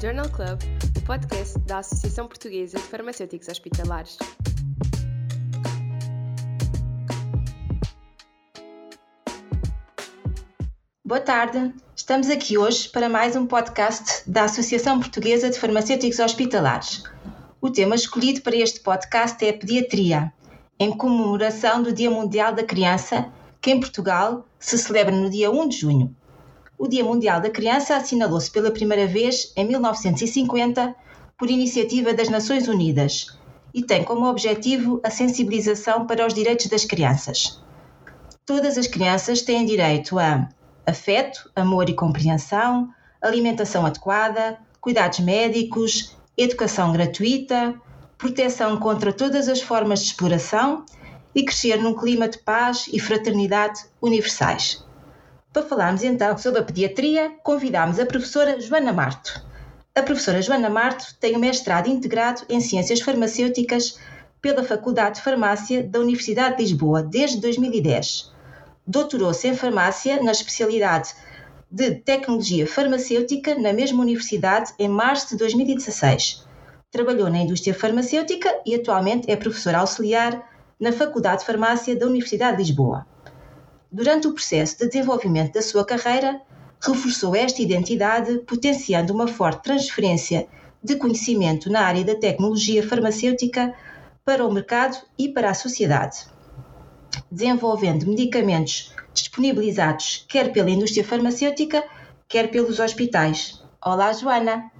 Journal Club, o podcast da Associação Portuguesa de Farmacêuticos Hospitalares. Boa tarde, estamos aqui hoje para mais um podcast da Associação Portuguesa de Farmacêuticos Hospitalares. O tema escolhido para este podcast é a pediatria, em comemoração do Dia Mundial da Criança, que em Portugal se celebra no dia 1 de junho. O Dia Mundial da Criança assinalou-se pela primeira vez em 1950 por iniciativa das Nações Unidas e tem como objetivo a sensibilização para os direitos das crianças. Todas as crianças têm direito a afeto, amor e compreensão, alimentação adequada, cuidados médicos, educação gratuita, proteção contra todas as formas de exploração e crescer num clima de paz e fraternidade universais. Para falarmos então sobre a pediatria, convidámos a professora Joana Marto. A professora Joana Marto tem um mestrado integrado em Ciências Farmacêuticas pela Faculdade de Farmácia da Universidade de Lisboa desde 2010 doutorou-se em farmácia na especialidade de tecnologia farmacêutica na mesma universidade em março de 2016. Trabalhou na indústria farmacêutica e atualmente é professora auxiliar na Faculdade de Farmácia da Universidade de Lisboa. Durante o processo de desenvolvimento da sua carreira, reforçou esta identidade, potenciando uma forte transferência de conhecimento na área da tecnologia farmacêutica para o mercado e para a sociedade desenvolvendo medicamentos disponibilizados quer pela indústria farmacêutica, quer pelos hospitais. Olá, Joana!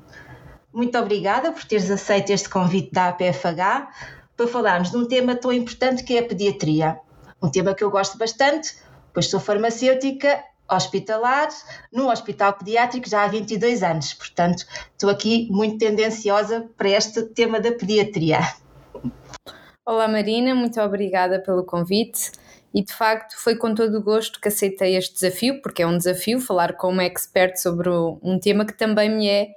Muito obrigada por teres aceito este convite da APFH para falarmos de um tema tão importante que é a pediatria. Um tema que eu gosto bastante, pois sou farmacêutica hospitalar num hospital pediátrico já há 22 anos. Portanto, estou aqui muito tendenciosa para este tema da pediatria. Olá Marina, muito obrigada pelo convite e de facto foi com todo o gosto que aceitei este desafio, porque é um desafio falar com uma expert sobre um tema que também me é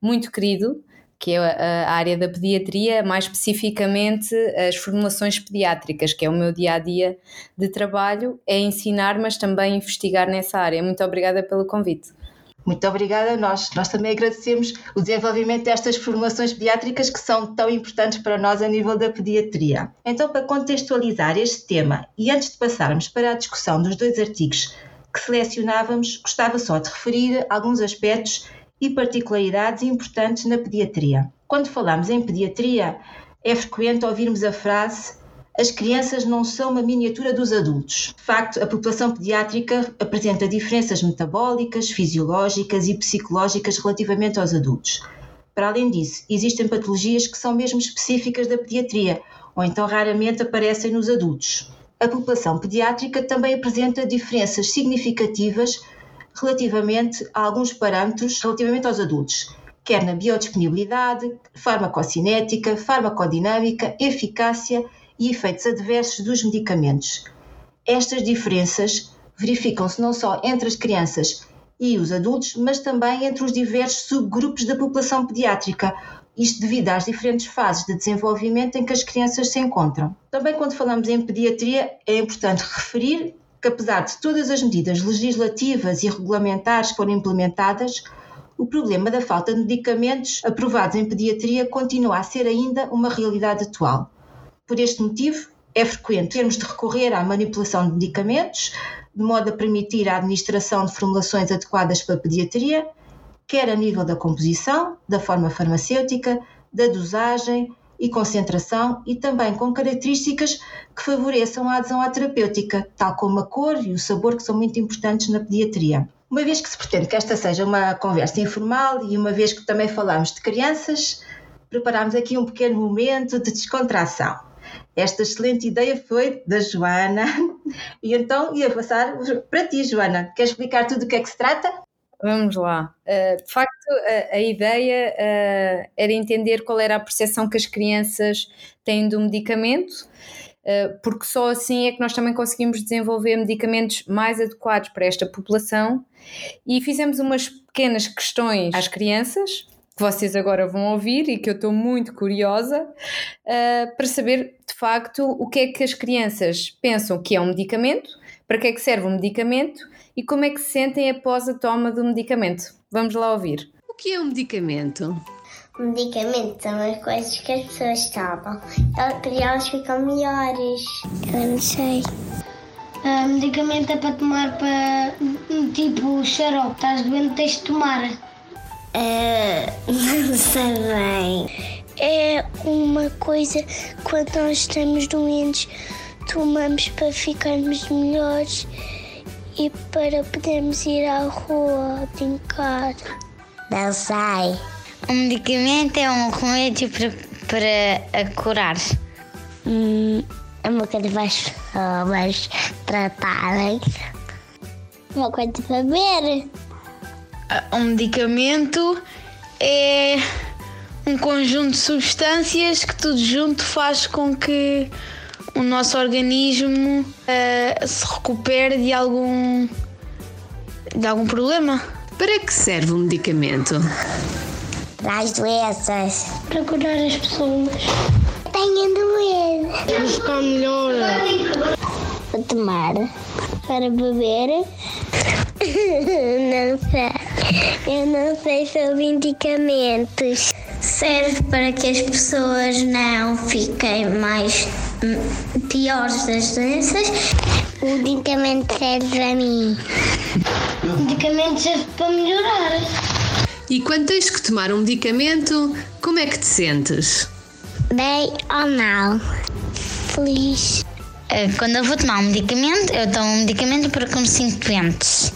muito querido, que é a área da pediatria, mais especificamente as formulações pediátricas, que é o meu dia a dia de trabalho, é ensinar, mas também investigar nessa área. Muito obrigada pelo convite. Muito obrigada a nós. Nós também agradecemos o desenvolvimento destas formações pediátricas que são tão importantes para nós a nível da pediatria. Então, para contextualizar este tema e antes de passarmos para a discussão dos dois artigos que selecionávamos, gostava só de referir alguns aspectos e particularidades importantes na pediatria. Quando falamos em pediatria, é frequente ouvirmos a frase as crianças não são uma miniatura dos adultos. De facto, a população pediátrica apresenta diferenças metabólicas, fisiológicas e psicológicas relativamente aos adultos. Para além disso, existem patologias que são mesmo específicas da pediatria, ou então raramente aparecem nos adultos. A população pediátrica também apresenta diferenças significativas relativamente a alguns parâmetros relativamente aos adultos, quer na biodisponibilidade, farmacocinética, farmacodinâmica, eficácia e efeitos adversos dos medicamentos. Estas diferenças verificam-se não só entre as crianças e os adultos, mas também entre os diversos subgrupos da população pediátrica, isto devido às diferentes fases de desenvolvimento em que as crianças se encontram. Também, quando falamos em pediatria, é importante referir que, apesar de todas as medidas legislativas e regulamentares foram implementadas, o problema da falta de medicamentos aprovados em pediatria continua a ser ainda uma realidade atual. Por este motivo, é frequente termos de recorrer à manipulação de medicamentos, de modo a permitir a administração de formulações adequadas para a pediatria, quer a nível da composição, da forma farmacêutica, da dosagem e concentração e também com características que favoreçam a adesão à terapêutica, tal como a cor e o sabor, que são muito importantes na pediatria. Uma vez que se pretende que esta seja uma conversa informal e uma vez que também falamos de crianças, preparamos aqui um pequeno momento de descontração. Esta excelente ideia foi da Joana e então ia passar para ti, Joana. Queres explicar tudo o que é que se trata? Vamos lá. Uh, de facto, a, a ideia uh, era entender qual era a percepção que as crianças têm do medicamento, uh, porque só assim é que nós também conseguimos desenvolver medicamentos mais adequados para esta população. E fizemos umas pequenas questões às crianças, que vocês agora vão ouvir e que eu estou muito curiosa uh, para saber de facto o que é que as crianças pensam que é um medicamento, para que é que serve um medicamento e como é que se sentem após a toma do medicamento. Vamos lá ouvir. O que é um medicamento? Medicamentos são as coisas que as pessoas tomam. Para elas ficam melhores. Eu não sei. Uh, medicamento é para tomar para tipo xarope, estás doente, tens de tomar. Uh, não sei bem. É uma coisa quando nós estamos doentes, tomamos para ficarmos melhores e para podermos ir à rua brincar. Não sei. Um medicamento é um remédio para, para curar. Hum, é uma coisa para as pessoas tratarem. Uma coisa para beber. Um medicamento é um conjunto de substâncias que tudo junto faz com que o nosso organismo uh, se recupere de algum de algum problema. Para que serve um medicamento? Para as doenças. Para curar as pessoas. Tenho doença. Para ficar melhor. Para tomar. Para beber. não sei. Eu não sei sobre medicamentos. Serve para que as pessoas não fiquem mais piores das doenças. O medicamento serve para mim. O medicamento serve para melhorar. E quando tens que tomar um medicamento, como é que te sentes? Bem ou não? Feliz. Quando eu vou tomar um medicamento, eu tomo um medicamento porque me sinto doente.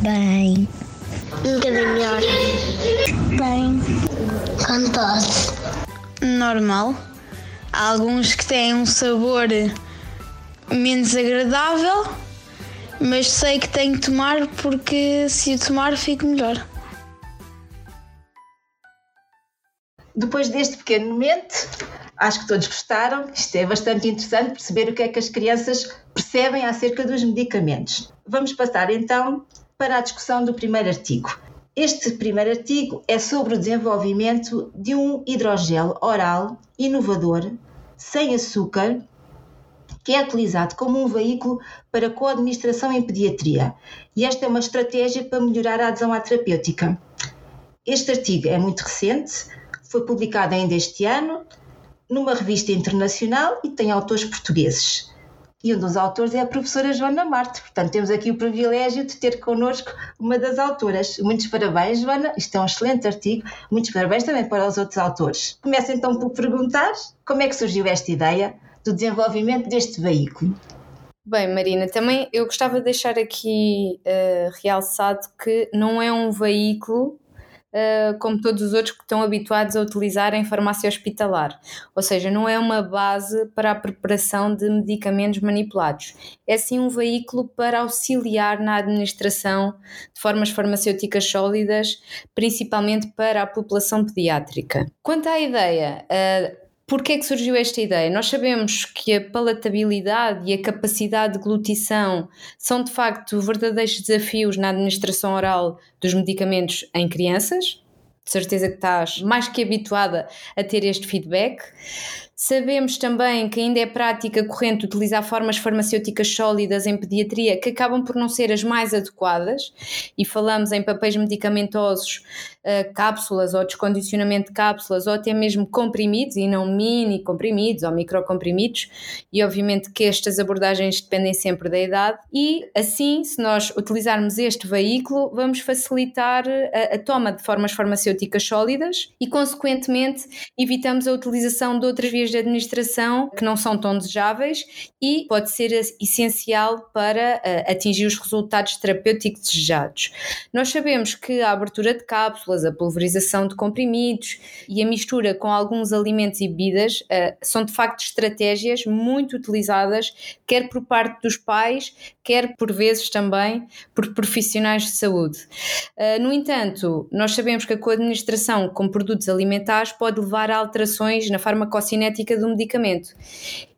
Bem. Um bocadinho melhor. Bem. Com tosse. Normal. Há alguns que têm um sabor menos agradável, mas sei que tenho que tomar porque se o tomar fico melhor. Depois deste pequeno momento, acho que todos gostaram. Isto é bastante interessante perceber o que é que as crianças percebem acerca dos medicamentos. Vamos passar então para a discussão do primeiro artigo. Este primeiro artigo é sobre o desenvolvimento de um hidrogel oral inovador, sem açúcar, que é utilizado como um veículo para co-administração em pediatria. E esta é uma estratégia para melhorar a adesão à terapêutica. Este artigo é muito recente, foi publicado ainda este ano numa revista internacional e tem autores portugueses. E um dos autores é a professora Joana Marte. Portanto, temos aqui o privilégio de ter connosco uma das autoras. Muitos parabéns, Joana. Isto é um excelente artigo. Muitos parabéns também para os outros autores. Começo então por perguntar como é que surgiu esta ideia do desenvolvimento deste veículo. Bem, Marina, também eu gostava de deixar aqui uh, realçado que não é um veículo Uh, como todos os outros que estão habituados a utilizar em farmácia hospitalar. Ou seja, não é uma base para a preparação de medicamentos manipulados. É sim um veículo para auxiliar na administração de formas farmacêuticas sólidas, principalmente para a população pediátrica. Quanto à ideia, uh, Porquê é que surgiu esta ideia? Nós sabemos que a palatabilidade e a capacidade de glutição são de facto verdadeiros desafios na administração oral dos medicamentos em crianças. De certeza que estás mais que habituada a ter este feedback. Sabemos também que ainda é prática corrente utilizar formas farmacêuticas sólidas em pediatria que acabam por não ser as mais adequadas, e falamos em papéis medicamentosos, uh, cápsulas ou descondicionamento de cápsulas, ou até mesmo comprimidos, e não mini comprimidos ou microcomprimidos, e obviamente que estas abordagens dependem sempre da idade, e assim, se nós utilizarmos este veículo, vamos facilitar a, a toma de formas farmacêuticas sólidas e, consequentemente, evitamos a utilização de outras vias de administração que não são tão desejáveis e pode ser essencial para uh, atingir os resultados terapêuticos desejados. Nós sabemos que a abertura de cápsulas, a pulverização de comprimidos e a mistura com alguns alimentos e bebidas uh, são de facto estratégias muito utilizadas, quer por parte dos pais, quer por vezes também por profissionais de saúde. Uh, no entanto, nós sabemos que a coadministração com produtos alimentares pode levar a alterações na farmacocinética do medicamento.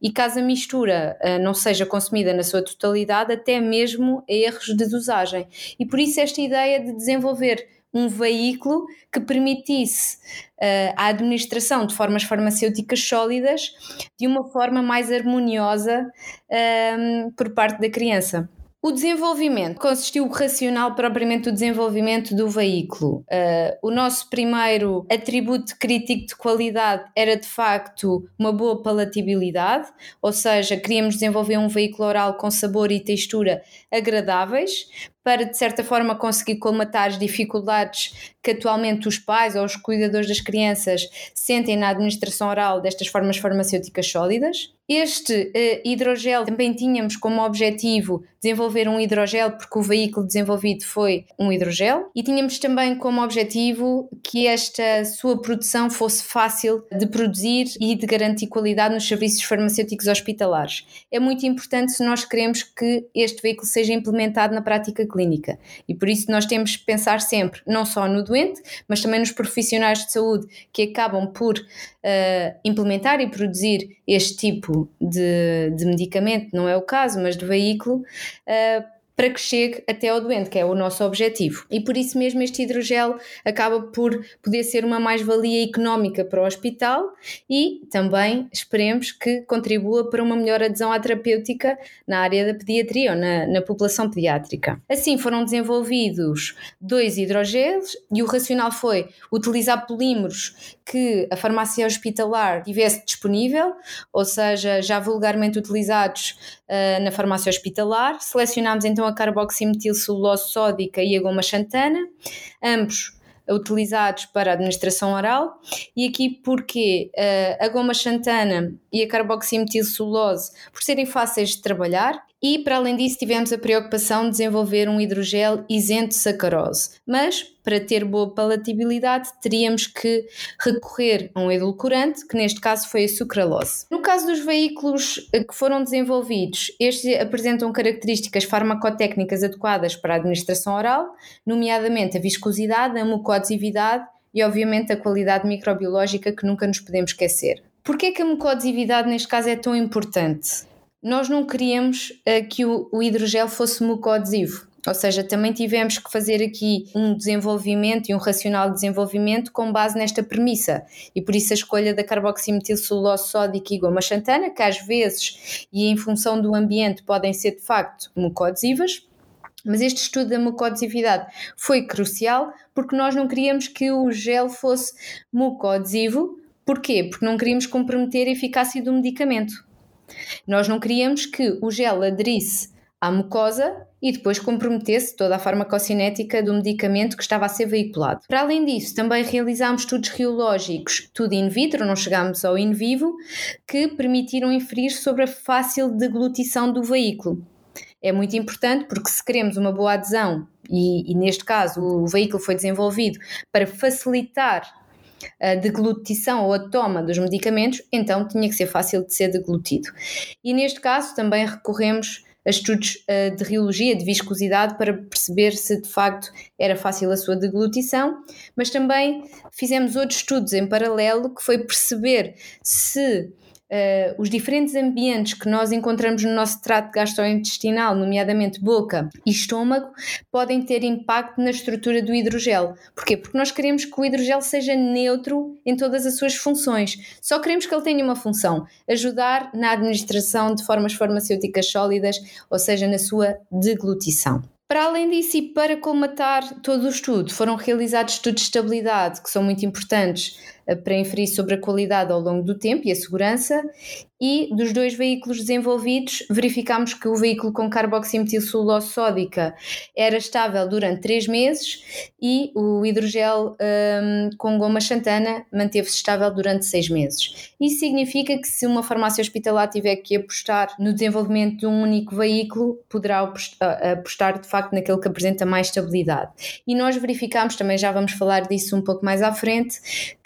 E caso a mistura uh, não seja consumida na sua totalidade, até mesmo a erros de dosagem. E por isso esta ideia de desenvolver um veículo que permitisse uh, a administração de formas farmacêuticas sólidas de uma forma mais harmoniosa uh, por parte da criança. O desenvolvimento consistiu o racional propriamente do desenvolvimento do veículo. Uh, o nosso primeiro atributo crítico de qualidade era de facto uma boa palatabilidade, ou seja, queríamos desenvolver um veículo oral com sabor e textura agradáveis, para de certa forma conseguir colmatar as dificuldades que atualmente os pais ou os cuidadores das crianças sentem na administração oral destas formas farmacêuticas sólidas. Este uh, hidrogel também tínhamos como objetivo desenvolver um hidrogel, porque o veículo desenvolvido foi um hidrogel, e tínhamos também como objetivo que esta sua produção fosse fácil de produzir e de garantir qualidade nos serviços farmacêuticos hospitalares. É muito importante se nós queremos que este veículo seja implementado na prática clínica, e por isso nós temos que pensar sempre não só no doente, mas também nos profissionais de saúde que acabam por uh, implementar e produzir este tipo de, de medicamento, não é o caso, mas de veículo, uh, para que chegue até ao doente, que é o nosso objetivo. E por isso mesmo este hidrogel acaba por poder ser uma mais-valia económica para o hospital e também esperemos que contribua para uma melhor adesão à terapêutica na área da pediatria ou na, na população pediátrica. Assim foram desenvolvidos dois hidrogéis e o racional foi utilizar polímeros que a farmácia hospitalar tivesse disponível, ou seja, já vulgarmente utilizados uh, na farmácia hospitalar. Selecionámos então a carboximetilcelulose sódica e a goma xantana, ambos utilizados para administração oral. E aqui porque uh, a goma xantana e a carboximetilcelulose, por serem fáceis de trabalhar, e para além disso tivemos a preocupação de desenvolver um hidrogel isento de sacarose. Mas para ter boa palatabilidade teríamos que recorrer a um edulcorante, que neste caso foi a sucralose. No caso dos veículos eh, que foram desenvolvidos, estes apresentam características farmacotécnicas adequadas para a administração oral, nomeadamente a viscosidade, a mucoadesividade e obviamente a qualidade microbiológica que nunca nos podemos esquecer. Porquê que a mucoadesividade neste caso é tão importante? Nós não queríamos uh, que o, o hidrogel fosse mucoadesivo. Ou seja, também tivemos que fazer aqui um desenvolvimento e um racional de desenvolvimento com base nesta premissa. E por isso a escolha da carboximetilcelulose sódica e goma xantana, que às vezes e em função do ambiente podem ser de facto mucoadesivas, mas este estudo da mucoadesividade foi crucial porque nós não queríamos que o gel fosse mucoadesivo. Porquê? Porque não queríamos comprometer a eficácia do medicamento. Nós não queríamos que o gel aderisse à mucosa e depois comprometesse toda a farmacocinética do medicamento que estava a ser veiculado. Para além disso, também realizámos estudos reológicos, tudo in vitro, não chegámos ao in vivo, que permitiram inferir sobre a fácil deglutição do veículo. É muito importante porque se queremos uma boa adesão, e, e neste caso o veículo foi desenvolvido para facilitar a deglutição ou a toma dos medicamentos, então tinha que ser fácil de ser deglutido. E neste caso também recorremos a estudos uh, de reologia, de viscosidade, para perceber se de facto era fácil a sua deglutição, mas também fizemos outros estudos em paralelo que foi perceber se uh, os diferentes ambientes que nós encontramos no nosso trato gastrointestinal, nomeadamente boca e estômago, podem ter impacto na estrutura do hidrogel. Porquê? Porque nós queremos que o hidrogel seja neutro em todas as suas funções. Só queremos que ele tenha uma função: ajudar na administração de formas farmacêuticas sólidas, ou seja, na sua deglutição. Para além disso, e para colmatar todo o estudo, foram realizados estudos de estabilidade que são muito importantes eh, para inferir sobre a qualidade ao longo do tempo e a segurança. E dos dois veículos desenvolvidos, verificámos que o veículo com carboximetilcelulose sódica era estável durante 3 meses e o hidrogel um, com goma xantana manteve-se estável durante 6 meses. Isso significa que se uma farmácia hospitalar tiver que apostar no desenvolvimento de um único veículo, poderá apostar de facto naquele que apresenta mais estabilidade. E nós verificámos, também já vamos falar disso um pouco mais à frente,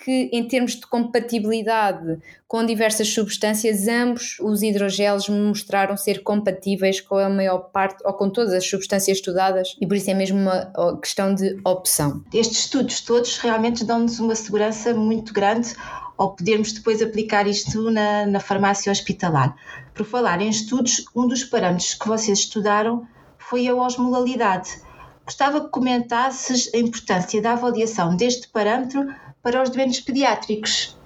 que em termos de compatibilidade com diversas substâncias, ambos os hidrogelos mostraram ser compatíveis com a maior parte ou com todas as substâncias estudadas e por isso é mesmo uma questão de opção. Estes estudos todos realmente dão-nos uma segurança muito grande ao podermos depois aplicar isto na, na farmácia hospitalar. Por falar em estudos, um dos parâmetros que vocês estudaram foi a osmolalidade. Gostava que comentasses a importância da avaliação deste parâmetro para os doentes pediátricos.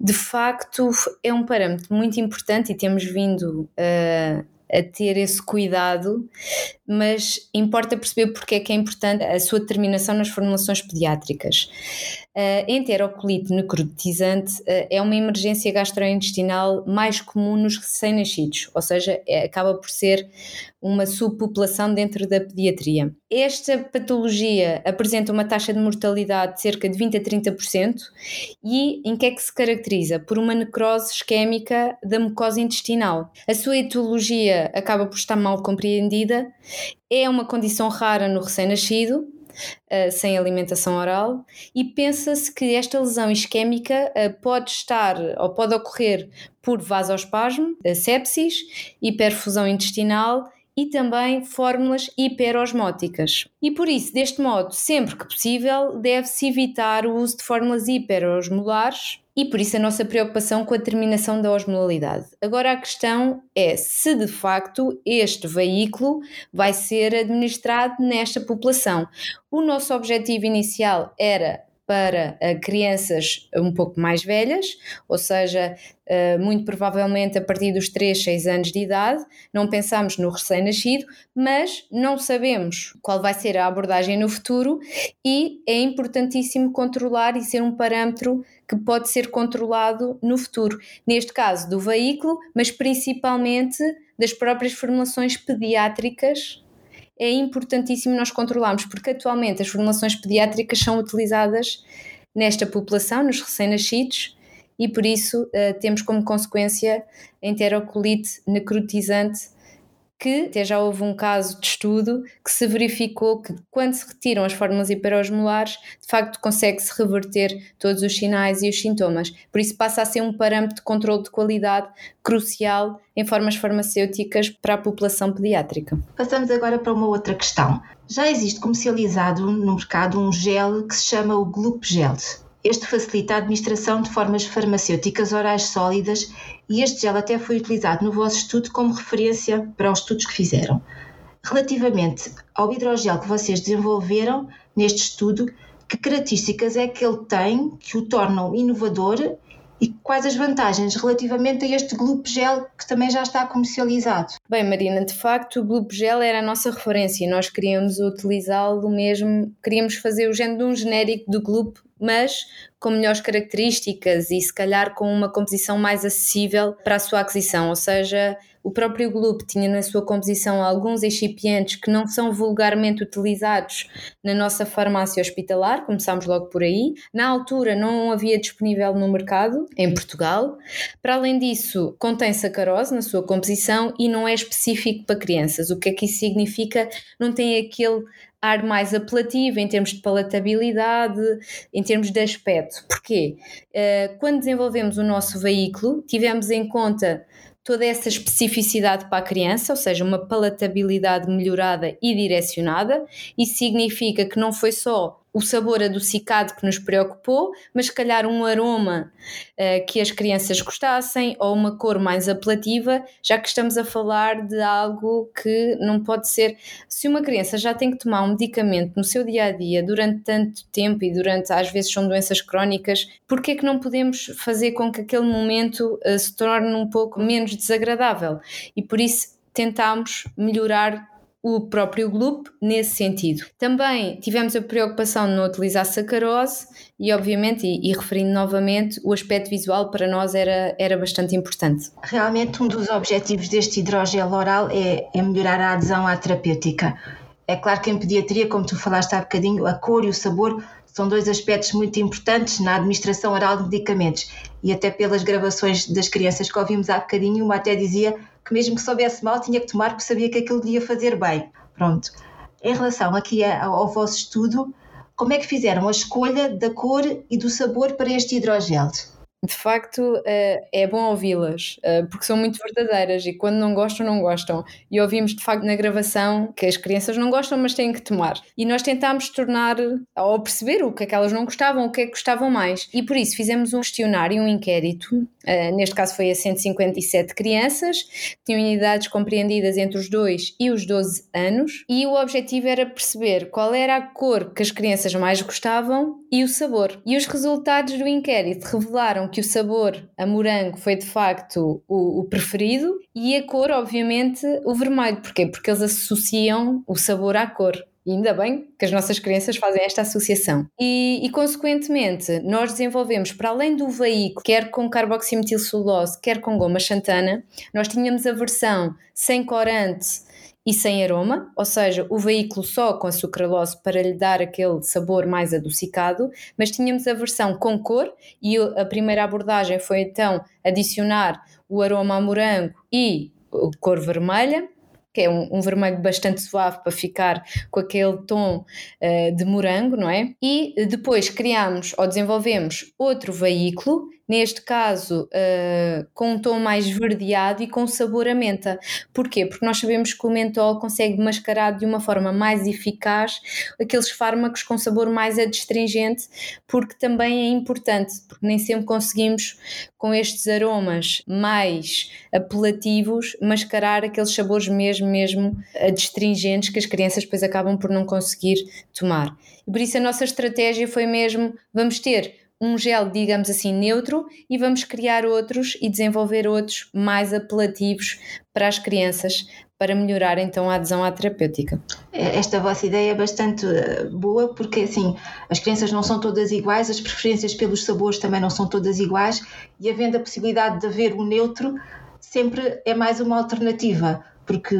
De facto, é um parâmetro muito importante e temos vindo a, a ter esse cuidado, mas importa perceber porque é que é importante a sua determinação nas formulações pediátricas. A enterocolite necrotizante é uma emergência gastrointestinal mais comum nos recém-nascidos, ou seja, é, acaba por ser uma subpopulação dentro da pediatria. Esta patologia apresenta uma taxa de mortalidade de cerca de 20 a 30% e em que é que se caracteriza? Por uma necrose isquémica da mucosa intestinal. A sua etiologia acaba por estar mal compreendida, é uma condição rara no recém-nascido, uh, sem alimentação oral e pensa-se que esta lesão isquémica uh, pode estar ou pode ocorrer por vasospasmo, uh, sepsis, hiperfusão intestinal e também fórmulas hiperosmóticas. E por isso, deste modo, sempre que possível, deve-se evitar o uso de fórmulas hiperosmolares e por isso a nossa preocupação com a terminação da osmolalidade. Agora a questão é se de facto este veículo vai ser administrado nesta população. O nosso objetivo inicial era para uh, crianças um pouco mais velhas, ou seja, uh, muito provavelmente a partir dos 3, 6 anos de idade, não pensamos no recém-nascido, mas não sabemos qual vai ser a abordagem no futuro e é importantíssimo controlar e ser um parâmetro que pode ser controlado no futuro. Neste caso, do veículo, mas principalmente das próprias formulações pediátricas é importantíssimo nós controlarmos, porque atualmente as formulações pediátricas são utilizadas nesta população, nos recém-nascidos, e por isso uh, temos como consequência enterocolite necrotizante que até já houve um caso de estudo que se verificou que quando se retiram as fórmulas hiperosmolares, de facto consegue-se reverter todos os sinais e os sintomas. Por isso passa a ser um parâmetro de controle de qualidade crucial em formas farmacêuticas para a população pediátrica. Passamos agora para uma outra questão. Já existe comercializado no mercado um gel que se chama o Gloop Gel. Este facilita a administração de formas farmacêuticas orais sólidas e este gel até foi utilizado no vosso estudo como referência para os estudos que fizeram. Relativamente ao hidrogel que vocês desenvolveram neste estudo, que características é que ele tem que o tornam inovador e quais as vantagens relativamente a este Gloop Gel que também já está comercializado? Bem, Marina, de facto o Gloop Gel era a nossa referência e nós queríamos utilizá-lo mesmo, queríamos fazer o género de um genérico do Gloop mas com melhores características e se calhar com uma composição mais acessível para a sua aquisição, ou seja, o próprio Gloop tinha na sua composição alguns excipientes que não são vulgarmente utilizados na nossa farmácia hospitalar, começámos logo por aí. Na altura não havia disponível no mercado em Portugal. Para além disso, contém sacarose na sua composição e não é específico para crianças. O que é que isso significa? Não tem aquele ar mais apelativo em termos de palatabilidade, em termos de aspecto. Porquê? Uh, quando desenvolvemos o nosso veículo, tivemos em conta toda essa especificidade para a criança, ou seja, uma palatabilidade melhorada e direcionada. Isso significa que não foi só o sabor adocicado que nos preocupou, mas se calhar um aroma uh, que as crianças gostassem ou uma cor mais apelativa, já que estamos a falar de algo que não pode ser. Se uma criança já tem que tomar um medicamento no seu dia a dia durante tanto tempo e durante, às vezes, são doenças crónicas, por que é que não podemos fazer com que aquele momento uh, se torne um pouco menos desagradável? E por isso tentámos melhorar o próprio Gloop nesse sentido. Também tivemos a preocupação de não utilizar sacarose e, obviamente, e, e, referindo novamente, o aspecto visual para nós era, era bastante importante. Realmente, um dos objetivos deste hidrogel oral é, é melhorar a adesão à terapêutica. É claro que em pediatria, como tu falaste há bocadinho, a cor e o sabor são dois aspectos muito importantes na administração oral de medicamentos. E até pelas gravações das crianças que ouvimos há bocadinho, uma até dizia que mesmo que soubesse mal tinha que tomar porque sabia que aquilo ia fazer bem. Pronto. Em relação aqui ao vosso estudo, como é que fizeram a escolha da cor e do sabor para este hidrogel? De facto eh, é bom ouvi-las, eh, porque são muito verdadeiras e quando não gostam, não gostam. E ouvimos de facto na gravação que as crianças não gostam, mas têm que tomar. E nós tentámos tornar, ou perceber o que é que elas não gostavam, o que é que gostavam mais. E por isso fizemos um questionário, um inquérito, eh, neste caso foi a 157 crianças, que tinham idades compreendidas entre os 2 e os 12 anos, e o objetivo era perceber qual era a cor que as crianças mais gostavam e o sabor. E os resultados do inquérito revelaram que o sabor a morango foi de facto o, o, preferido e a cor, obviamente, o vermelho. Porquê? Porque eles associam o sabor à cor. E ainda bem que as nossas crianças fazem esta associação. E, e, consequentemente, nós desenvolvemos, para além do veículo, quer com carboximetilcelulose, quer com goma xantana, nós tínhamos a versão sem corante e sem aroma, ou seja, o veículo só com a sucralose para lhe dar aquele sabor mais adocicado, mas tínhamos a versão com cor e a primeira abordagem foi então adicionar o aroma a morango e cor vermelha, que é um, um, vermelho bastante suave para ficar com aquele tom uh, de morango, não é? E depois criamos ou desenvolvemos outro veículo neste caso uh, com um tom mais verdeado e com sabor a menta. Porquê? Porque nós sabemos que o mentol consegue mascarar de uma forma mais eficaz aqueles fármacos com sabor mais adstringente, porque também é importante, porque nem sempre conseguimos com estes aromas mais apelativos mascarar aqueles sabores mesmo, mesmo adstringentes que as crianças depois acabam por não conseguir tomar. E por isso a nossa estratégia foi mesmo, vamos ter um gel, digamos assim, neutro e vamos criar outros e desenvolver outros mais apelativos para as crianças, para melhorar então a adesão à terapêutica. Esta vossa ideia é bastante eh, boa porque assim as crianças não são todas iguais, as preferências pelos sabores também não são todas iguais e havendo a possibilidade de haver o neutro sempre é mais uma alternativa porque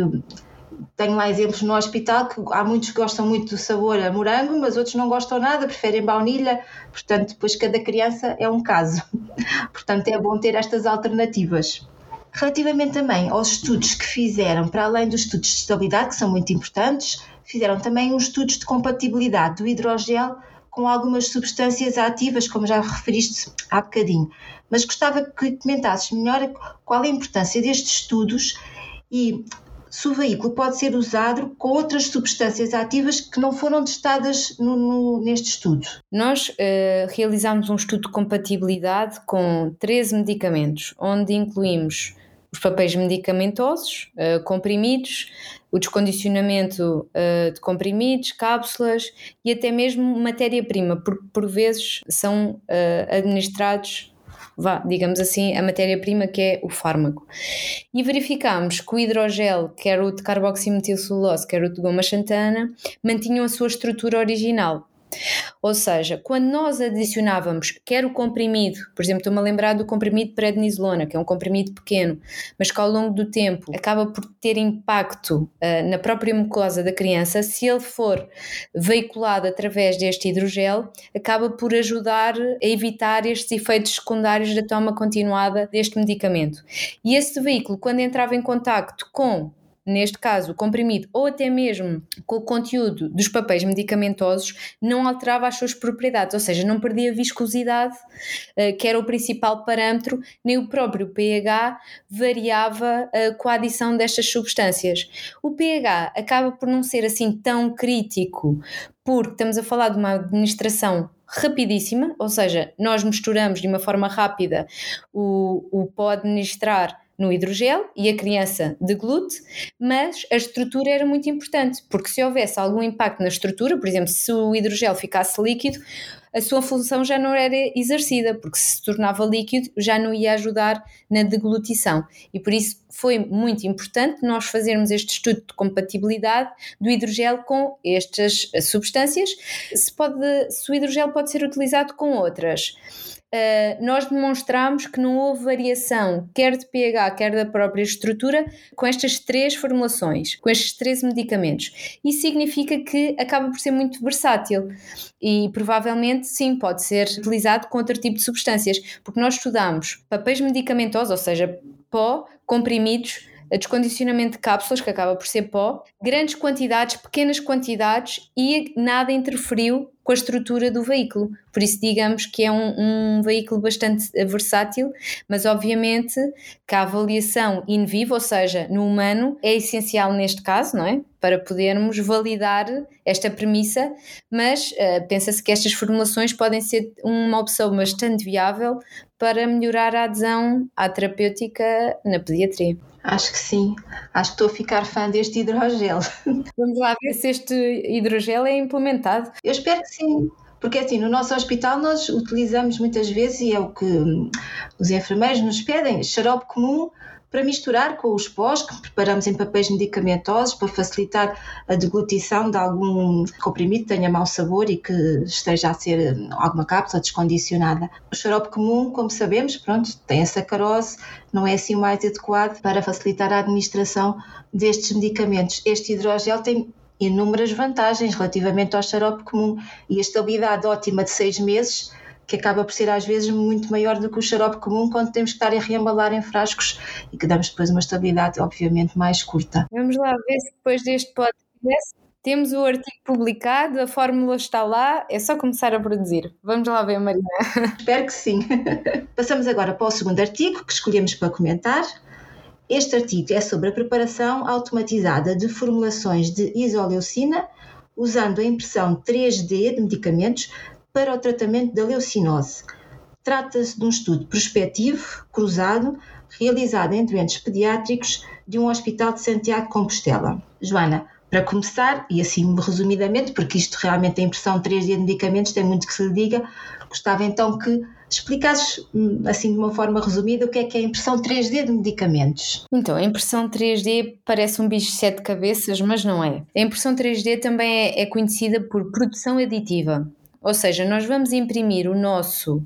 tenho lá exemplos no hospital que há muitos que gostam muito do sabor a morango, mas outros não gostam nada, preferem baunilha, portanto, depois cada criança é um caso. portanto, é bom ter estas alternativas. Relativamente também aos estudos que fizeram, para além dos estudos de estabilidade, que são muito importantes, fizeram também uns estudos de compatibilidade do hidrogel com algumas substâncias ativas, como já referiste há bocadinho. Mas gostava que comentasses melhor qual a importância destes estudos e se o veículo pode ser usado com outras substâncias ativas que não foram testadas no, no, neste estudo. Nós uh, realizámos um estudo de compatibilidade com 13 medicamentos, onde incluímos os papéis medicamentosos, uh, comprimidos, o descondicionamento uh, de comprimidos, cápsulas e até mesmo matéria-prima, porque por vezes são administrados vá, digamos assim, a matéria-prima que é o fármaco. E verificámos que o hidrogel, quer o de carboximetilcelulose, quer o de goma xantana, mantinham a sua estrutura original. Ou seja, quando nós adicionávamos quer o comprimido, por exemplo, estou-me a lembrar do comprimido prednisolona, que é um comprimido pequeno, mas que ao longo do tempo acaba por ter impacto uh, na própria mucosa da criança, se ele for veiculado através deste hidrogel, acaba por ajudar a evitar estes efeitos secundários da toma continuada deste medicamento. E esse veículo, quando entrava em contacto com neste caso o comprimido, ou até mesmo com o conteúdo dos papéis medicamentosos, não alterava as suas propriedades, ou seja, não perdia viscosidade, eh, que era o principal parâmetro, nem o próprio pH variava eh, com a adição destas substâncias. O pH acaba por não ser assim tão crítico, porque estamos a falar de uma administração rapidíssima, ou seja, nós misturamos de uma forma rápida o, o pó administrar no hidrogel e a criança de glúten, mas a estrutura era muito importante, porque se houvesse algum impacto na estrutura, por exemplo, se o hidrogel ficasse líquido, a sua função já não era exercida, porque se tornava líquido já não ia ajudar na deglutição. E por isso foi muito importante nós fazermos este estudo de compatibilidade do hidrogel com estas substâncias. Se, pode, se o hidrogel pode ser utilizado com outras uh, nós demonstramos que não houve variação, quer de pH, quer da própria estrutura, com estas três formulações, com estes três medicamentos. Isso significa que acaba por ser muito versátil e provavelmente sim pode ser utilizado com outro tipo de substâncias, porque nós estudamos papéis medicamentosos, ou seja, pó, comprimidos, descondicionamento de cápsulas, que acaba por ser pó, grandes quantidades, pequenas quantidades e nada interferiu com a estrutura do veículo. Por isso, digamos que é um, um veículo bastante versátil, mas obviamente que a avaliação in vivo, ou seja, no humano, é essencial neste caso, não é? Para podermos validar esta premissa, mas uh, pensa-se que estas formulações podem ser uma opção bastante viável para melhorar a adesão à terapêutica na pediatria. Acho que sim. Acho que estou a ficar fã deste hidrogel. Vamos lá ver se este hidrogel é implementado. Eu espero que sim, Porque assim, no nosso hospital nós utilizamos muitas vezes, e é o que os enfermeiros nos pedem, xarope comum para misturar com os pós que preparamos em papéis medicamentosos para facilitar a deglutição de algum comprimido que tenha mau sabor e que esteja a ser alguma cápsula descondicionada. O xarope comum, como sabemos, pronto, tem a sacarose, não é assim o mais adequado para facilitar a administração destes medicamentos. Este hidrogel tem inúmeras vantagens relativamente ao xarope comum e a estabilidade ótima de seis meses que acaba por ser às vezes muito maior do que o xarope comum quando temos que estar a reembalar em frascos e que damos depois uma estabilidade obviamente mais curta. Vamos lá ver se depois deste podcast temos o artigo publicado, a fórmula está lá, é só começar a produzir. Vamos lá ver, Marina. Espero que sim. Passamos agora para o segundo artigo que escolhemos para comentar. Este artigo é sobre a preparação automatizada de formulações de isoleucina usando a impressão 3D de medicamentos para o tratamento da leucinose. Trata-se de um estudo prospectivo, cruzado, realizado em doentes pediátricos de um hospital de Santiago de Compostela. Joana, para começar, e assim resumidamente, porque isto realmente a impressão 3D de medicamentos tem muito que se lhe diga, gostava então que explicasses, hum, assim de uma forma resumida, o que é que é a impressão 3D de medicamentos. Então, a impressão 3D parece um bicho de sete cabeças, mas não é. A impressão 3D também é, é conhecida por produção aditiva, ou seja, nós vamos imprimir o nosso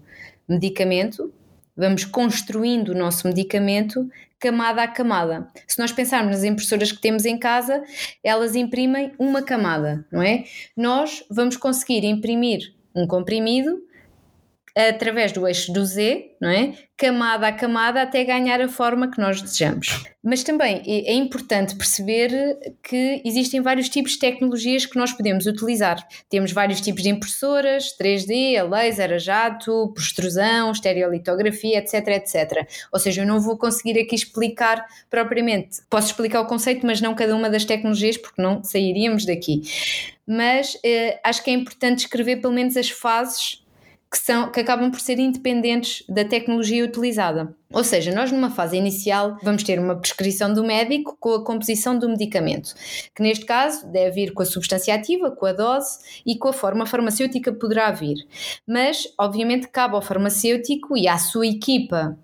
medicamento, vamos construindo o nosso medicamento camada a camada. Se nós pensarmos nas impressoras que temos em casa, elas imprimem uma camada, não é? Nós vamos conseguir imprimir um comprimido através do eixo do Z, não é? Camada a camada até ganhar a forma que nós desejamos. Mas também é, é importante perceber que existem vários tipos de tecnologias que nós podemos utilizar. Temos vários tipos de impressoras, 3D, a laser, a jato, por extrusão, estereolitografia, etc, etc. Ou seja, eu não vou conseguir aqui explicar propriamente. Posso explicar o conceito, mas não cada uma das tecnologias, porque não sairíamos daqui. Mas eh, acho que é importante escrever pelo menos as fases que, são, que acabam por ser independentes da tecnologia utilizada. Ou seja, nós numa fase inicial vamos ter uma prescrição do médico com a composição do medicamento, que neste caso deve ir com a substância ativa, com a dose e com a forma farmacêutica poderá vir. Mas, obviamente, cabe ao farmacêutico e à sua equipa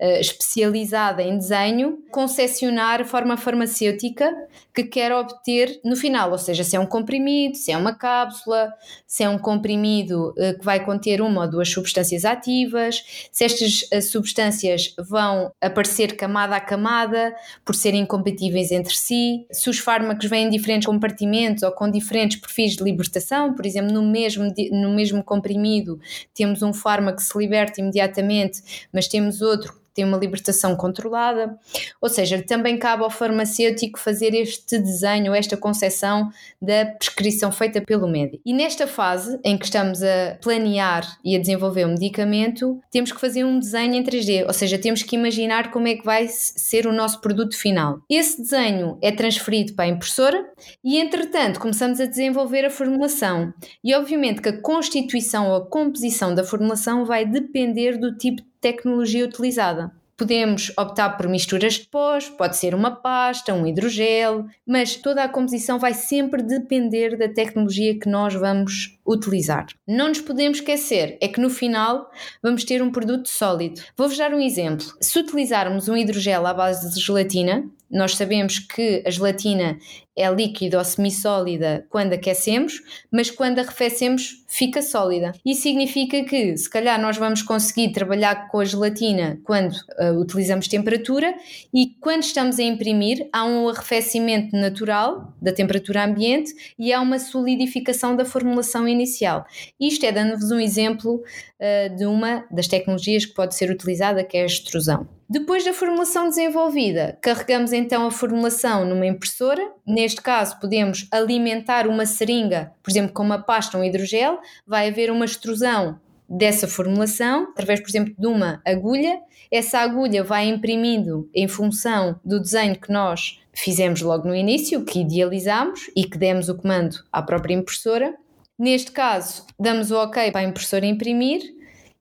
especializada em desenho concessionar forma farmacêutica que quer obter no final, ou seja, se é um comprimido, se é uma cápsula, se é um comprimido uh, que vai conter uma ou duas substâncias ativas, se estas uh, substâncias vão aparecer camada a camada por serem incompatíveis entre si, se os fármacos vêm em diferentes compartimentos ou com diferentes perfis de libertação, por exemplo, no mesmo, no mesmo comprimido temos um fármaco que se liberta imediatamente, mas temos outro tem uma libertação controlada, ou seja, também cabe ao farmacêutico fazer este desenho, esta concepção da prescrição feita pelo médico. E nesta fase em que estamos a planear e a desenvolver o um medicamento, temos que fazer um desenho em 3D, ou seja, temos que imaginar como é que vai ser o nosso produto final. Esse desenho é transferido para a impressora e, entretanto, começamos a desenvolver a formulação. E obviamente que a constituição ou a composição da formulação vai depender do tipo de tecnologia utilizada. Podemos optar por misturas de pós, pode ser uma pasta, um hidrogel, mas toda a composição vai sempre depender da tecnologia que nós vamos utilizar. Não nos podemos esquecer, é que no final vamos ter um produto sólido. Vou-vos dar um exemplo. Se utilizarmos um hidrogel à base de gelatina, nós sabemos que a gelatina é líquida ou semissólida quando aquecemos, mas quando arrefecemos fica sólida. Isso significa que, se calhar, nós vamos conseguir trabalhar com a gelatina quando uh, utilizamos temperatura e quando estamos a imprimir, há um arrefecimento natural da temperatura ambiente e há uma solidificação da formulação inicial. Isto é dando-vos um exemplo uh, de uma das tecnologias que pode ser utilizada, que é a extrusão. Depois da formulação desenvolvida, carregamos então a formulação numa impressora. Neste caso, podemos alimentar uma seringa, por exemplo, com uma pasta, um hidrogel. Vai haver uma extrusão dessa formulação através, por exemplo, de uma agulha. Essa agulha vai imprimindo em função do desenho que nós fizemos logo no início, que idealizamos e que demos o comando à própria impressora. Neste caso, damos o OK para a impressora imprimir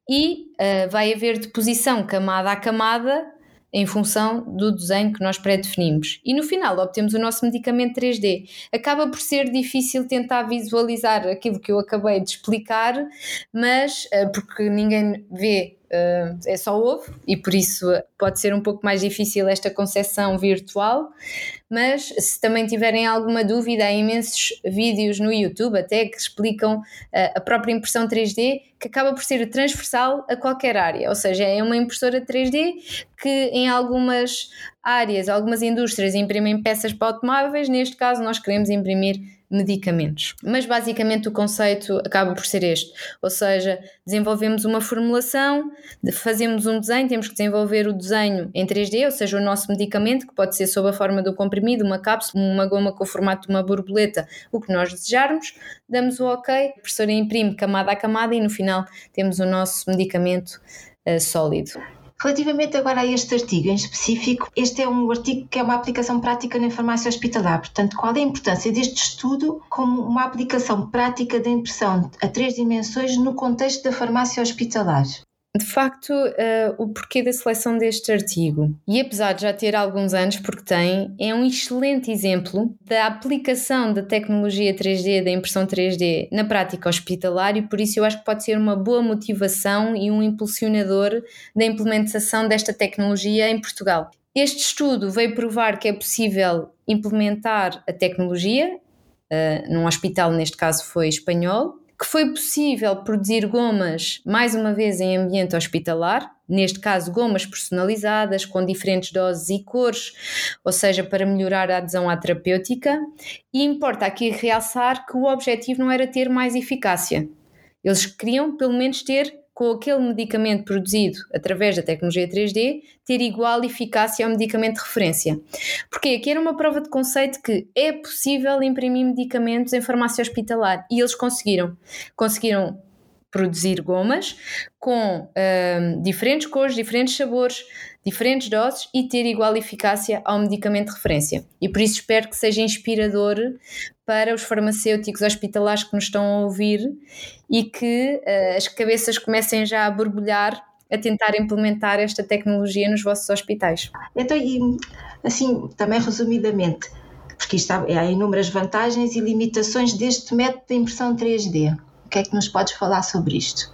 e uh, vai haver deposição camada a camada em função do desenho que nós pré-definimos. E no final obtemos o nosso medicamento 3D. Acaba por ser difícil tentar visualizar aquilo que eu acabei de explicar, mas eh, porque ninguém vê uh, é só ouve e por isso pode ser um pouco mais difícil esta concepção virtual, mas se também tiverem alguma dúvida, há imensos vídeos no YouTube até que explicam uh, a própria impressão 3D que acaba por ser transversal a qualquer área, ou seja, é uma impressora 3D que em algumas áreas, algumas indústrias imprimem peças para automóveis, neste caso nós queremos imprimir medicamentos. Mas basicamente o conceito acaba por ser este, ou seja, desenvolvemos uma formulação, fazemos um desenho, temos que desenvolver o desenho em 3D, ou seja, o nosso medicamento, que pode ser sob a forma do comprimido, uma cápsula, uma goma com o formato de uma borboleta, o que nós desejarmos, damos o ok, a impressora imprime camada a camada e no final temos o nosso medicamento uh, sólido. Relativamente agora a este artigo em específico, este é um artigo que é uma aplicação prática na farmácia hospitalar. Portanto, qual é a importância deste estudo como uma aplicação prática da impressão a três dimensões no contexto da farmácia hospitalar? De facto, uh, o porquê da seleção deste artigo. E apesar de já ter alguns anos, porque tem, é um excelente exemplo da aplicação da tecnologia 3D, da impressão 3D, na prática hospitalar, e por isso eu acho que pode ser uma boa motivação e um impulsionador da implementação desta tecnologia em Portugal. Este estudo veio provar que é possível implementar a tecnologia, uh, num hospital, neste caso foi espanhol, que foi possível produzir gomas, mais uma vez em ambiente hospitalar, neste caso gomas personalizadas, com diferentes doses e cores, ou seja, para melhorar a adesão à terapêutica. E importa aqui realçar que o objetivo não era ter mais eficácia. Eles queriam, pelo menos, ter com aquele medicamento produzido através da tecnologia 3D, ter igual eficácia ao medicamento de referência. Porque aqui era uma prova de conceito que é possível imprimir medicamentos em farmácia hospitalar e eles conseguiram. Conseguiram produzir gomas com hum, diferentes cores, diferentes sabores, diferentes doses e ter igual eficácia ao medicamento de referência. E por isso espero que seja inspirador para os farmacêuticos hospitalares que nos estão a ouvir e que uh, as cabeças comecem já a borbulhar a tentar implementar esta tecnologia nos vossos hospitais. Então, assim, também resumidamente, porque há inúmeras vantagens e limitações deste método de impressão 3D. Que é que nos podes falar sobre isto?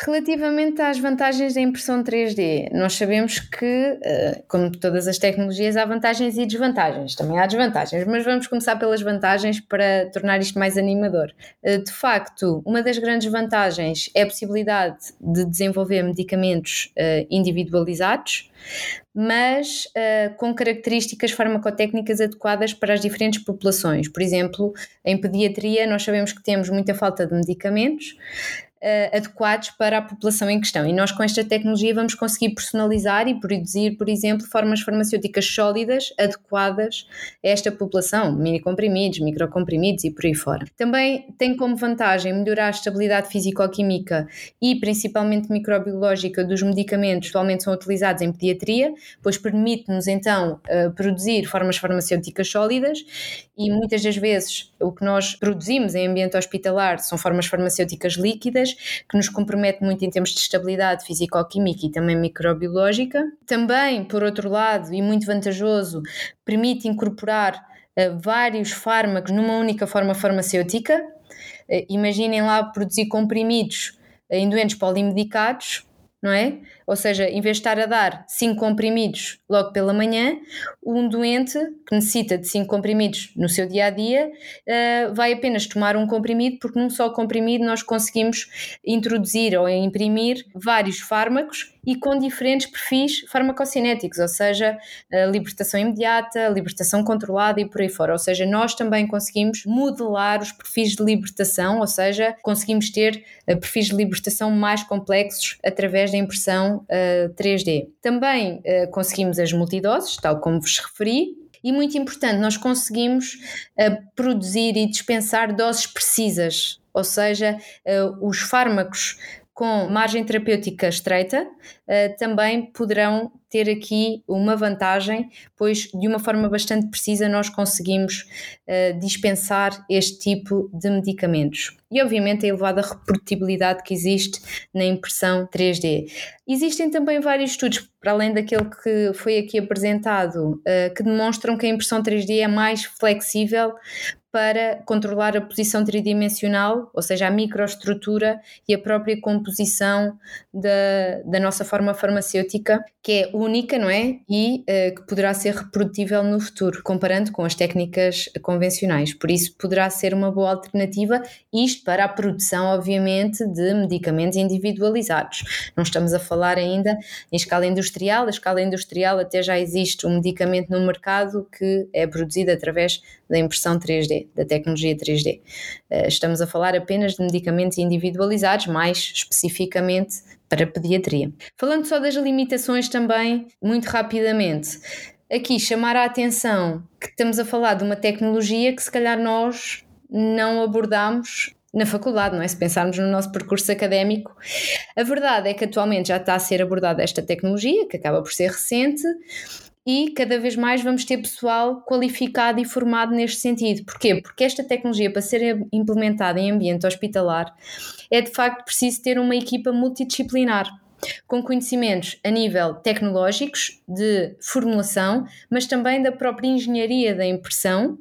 Relativamente às vantagens da impressão 3D, nós sabemos que, eh, como todas as tecnologias, há vantagens e desvantagens. Também há desvantagens, mas vamos começar pelas vantagens para tornar isto mais animador. Eh, de facto, uma das grandes vantagens é a possibilidade de desenvolver medicamentos eh, individualizados, mas com características farmacotécnicas adequadas para as diferentes populações. Por exemplo, em pediatria, nós sabemos que temos muita falta de medicamentos uh, adequados para a população em questão. E nós, com esta tecnologia, vamos conseguir personalizar e produzir, por exemplo, formas farmacêuticas sólidas adequadas a esta população, mini-comprimidos, microcomprimidos e por aí fora. Também tem como vantagem melhorar a estabilidade físico-química e principalmente microbiológica dos medicamentos que atualmente são utilizados em pediatria, pois permite-nos então uh, produzir formas farmacêuticas sólidas e muitas das vezes o que nós produzimos em ambiente hospitalar são formas farmacêuticas líquidas que nos compromete muito em termos de estabilidade físico-química e também microbiológica. Também, por outro lado, e muito vantajoso, permite incorporar uh, vários fármacos numa única forma farmacêutica. Uh, imaginem lá produzir comprimidos em doentes polimedicados, não é? Ou seja, em vez de estar a dar 5 comprimidos logo pela manhã, um doente que necessita de 5 comprimidos no seu dia a dia uh, vai apenas tomar um comprimido, porque num só comprimido nós conseguimos introduzir ou imprimir vários fármacos e com diferentes perfis farmacocinéticos, ou seja, libertação imediata, libertação controlada e por aí fora. Ou seja, nós também conseguimos modelar os perfis de libertação, ou seja, conseguimos ter uh, perfis de libertação mais complexos através da impressão uh, 3D. Também uh, conseguimos as multidoses, tal como vos referi, e muito importante, nós conseguimos uh, produzir e dispensar doses precisas, ou seja, os fármacos com margem terapêutica estreita, também poderão ter aqui uma vantagem, pois de uma forma bastante precisa nós conseguimos uh, dispensar este tipo de medicamentos. E obviamente a elevada reprodutibilidade que existe na impressão 3D. Existem também vários estudos, para além daquele que foi aqui apresentado, uh, que demonstram que a impressão 3D é mais flexível para controlar a posição tridimensional, ou seja, a microestrutura e a própria composição da, da nossa forma farmacêutica, que é única, não é? E uh, que poderá ser reprodutível no futuro, comparando com as técnicas convencionais. Por isso, poderá ser uma boa alternativa, isto para a produção, obviamente, de medicamentos individualizados. Não estamos a falar ainda em escala industrial, a escala industrial até já existe um medicamento no mercado que é produzido através da impressão 3D, da tecnologia 3D. Eh, estamos a falar apenas de medicamentos individualizados, mais especificamente para pediatria. Falando só das limitações também, muito rapidamente, aqui chamar a atenção que estamos a falar de uma tecnologia que se calhar nós não abordamos na faculdade, não é? Se pensarmos no nosso percurso académico, a verdade é que atualmente já está a ser abordada esta tecnologia, que acaba por ser recente, e cada vez mais vamos ter pessoal qualificado e formado neste sentido. Porquê? Porque esta tecnologia, para ser implementada em ambiente hospitalar, é de facto preciso ter uma equipa multidisciplinar com conhecimentos a nível tecnológicos, de formulação, mas também da própria engenharia da impressão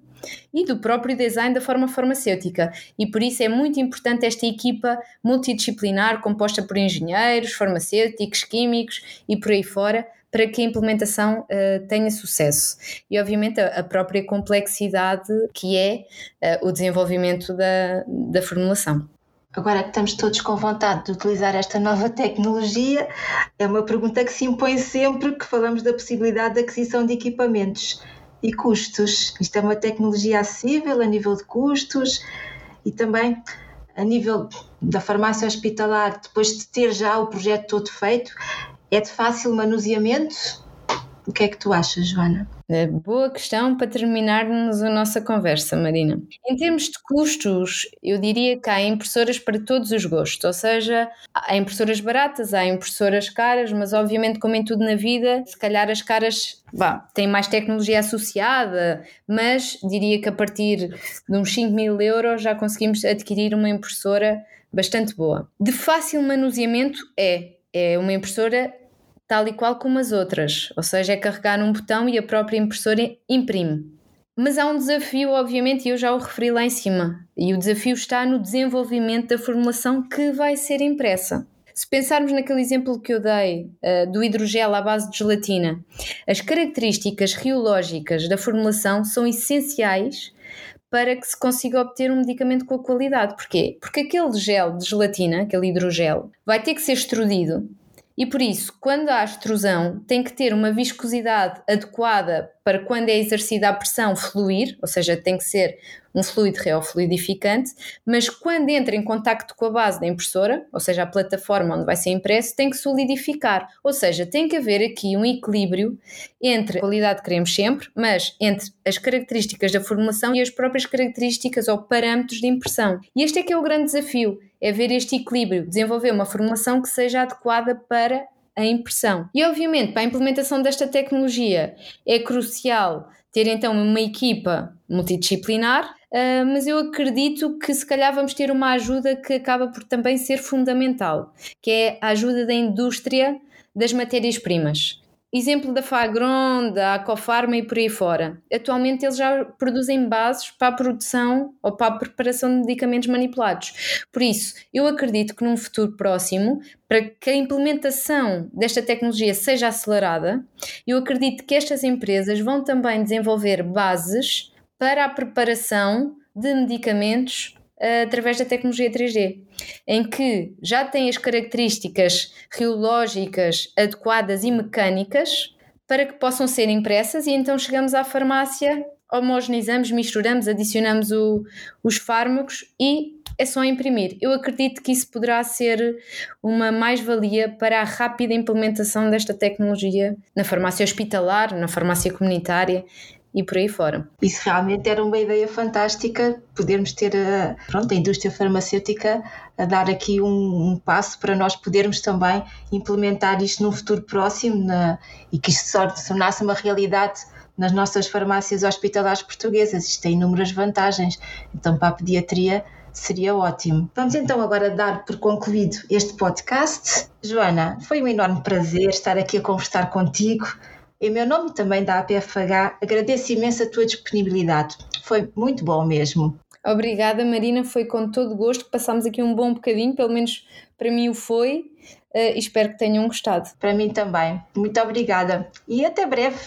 e do próprio design da forma farmacêutica. E por isso é muito importante esta equipa multidisciplinar, composta por engenheiros, farmacêuticos, químicos e por aí fora, para que a implementação uh, tenha sucesso. E, obviamente, a, a própria complexidade que é uh, o desenvolvimento da, da formulação. Agora que estamos todos com vontade de utilizar esta nova tecnologia, é uma pergunta que se impõe sempre que falamos da possibilidade de aquisição de equipamentos e custos. Isto é uma tecnologia acessível a nível de custos e também a nível da farmácia hospitalar, depois de ter já o projeto todo feito, é de fácil manuseamento? O que é que tu achas, Joana? É boa questão para terminarmos a nossa conversa, Marina. Em termos de custos, eu diria que há impressoras para todos os gostos, ou seja, há impressoras baratas, há impressoras caras, mas obviamente, como em tudo na vida, se calhar as caras têm mais tecnologia associada, mas diria que a partir de uns 5 mil euros já conseguimos adquirir uma impressora bastante boa. De fácil manuseamento é, é uma impressora tal e qual como as outras, ou seja, é carregar um botão e a própria impressora imprime. Mas há um desafio, obviamente, e eu já o referi lá em cima, e o desafio está no desenvolvimento da formulação que vai ser impressa. Se pensarmos naquele exemplo que eu dei uh, do hidrogel à base de gelatina, as características reológicas da formulação são essenciais para que se consiga obter um medicamento com a qualidade. Porquê? Porque aquele gel de gelatina, aquele hidrogel, vai ter que ser extrudido e por isso, quando há extrusão, tem que ter uma viscosidade adequada para quando é exercida a pressão fluir, ou seja, tem que ser um fluido reofluidificante, mas quando entra em contacto com a base da impressora, ou seja, a plataforma onde vai ser impresso, tem que solidificar. Ou seja, tem que haver aqui um equilíbrio entre a qualidade que queremos sempre, mas entre as características da formulação e as próprias características ou parâmetros de impressão. E este é que é o grande desafio, é ver este equilíbrio, desenvolver uma formulação que seja adequada para a impressão. E obviamente, para a implementação desta tecnologia é crucial ter então uma equipa multidisciplinar Uh, mas eu acredito que se calhar vamos ter uma ajuda que acaba por também ser fundamental, que é a ajuda da indústria das matérias-primas. Exemplo da Fagron, da Acofarma e por aí fora. Atualmente eles já produzem bases para a produção ou para a preparação de medicamentos manipulados. Por isso, eu acredito que num futuro próximo, para que a implementação desta tecnologia seja acelerada, eu acredito que estas empresas vão também desenvolver bases para a preparação de medicamentos através da tecnologia 3D, em que já tem as características reológicas adequadas e mecânicas para que possam ser impressas e então chegamos à farmácia, homogeneizamos, misturamos, adicionamos o, os fármacos e é só imprimir. Eu acredito que isso poderá ser uma mais-valia para a rápida implementação desta tecnologia na farmácia hospitalar, na farmácia comunitária e por aí fora. Isso realmente era uma ideia fantástica, podermos ter a, pronto, a indústria farmacêutica a dar aqui um, um passo para nós podermos também implementar isto num futuro próximo na, e que isto se tornasse uma realidade nas nossas farmácias hospitalares portuguesas. Isto tem inúmeras vantagens. Então, para a pediatria, seria ótimo. Vamos então agora dar por concluído este podcast. Joana, foi um enorme prazer estar aqui a conversar contigo. Em meu nome também da APFH, agradeço imenso a tua disponibilidade. Foi muito bom mesmo. Obrigada, Marina. Foi com todo gosto que passámos aqui um bom bocadinho, pelo menos para mim o foi. Uh, espero que tenham gostado. Para mim também. Muito obrigada e até breve.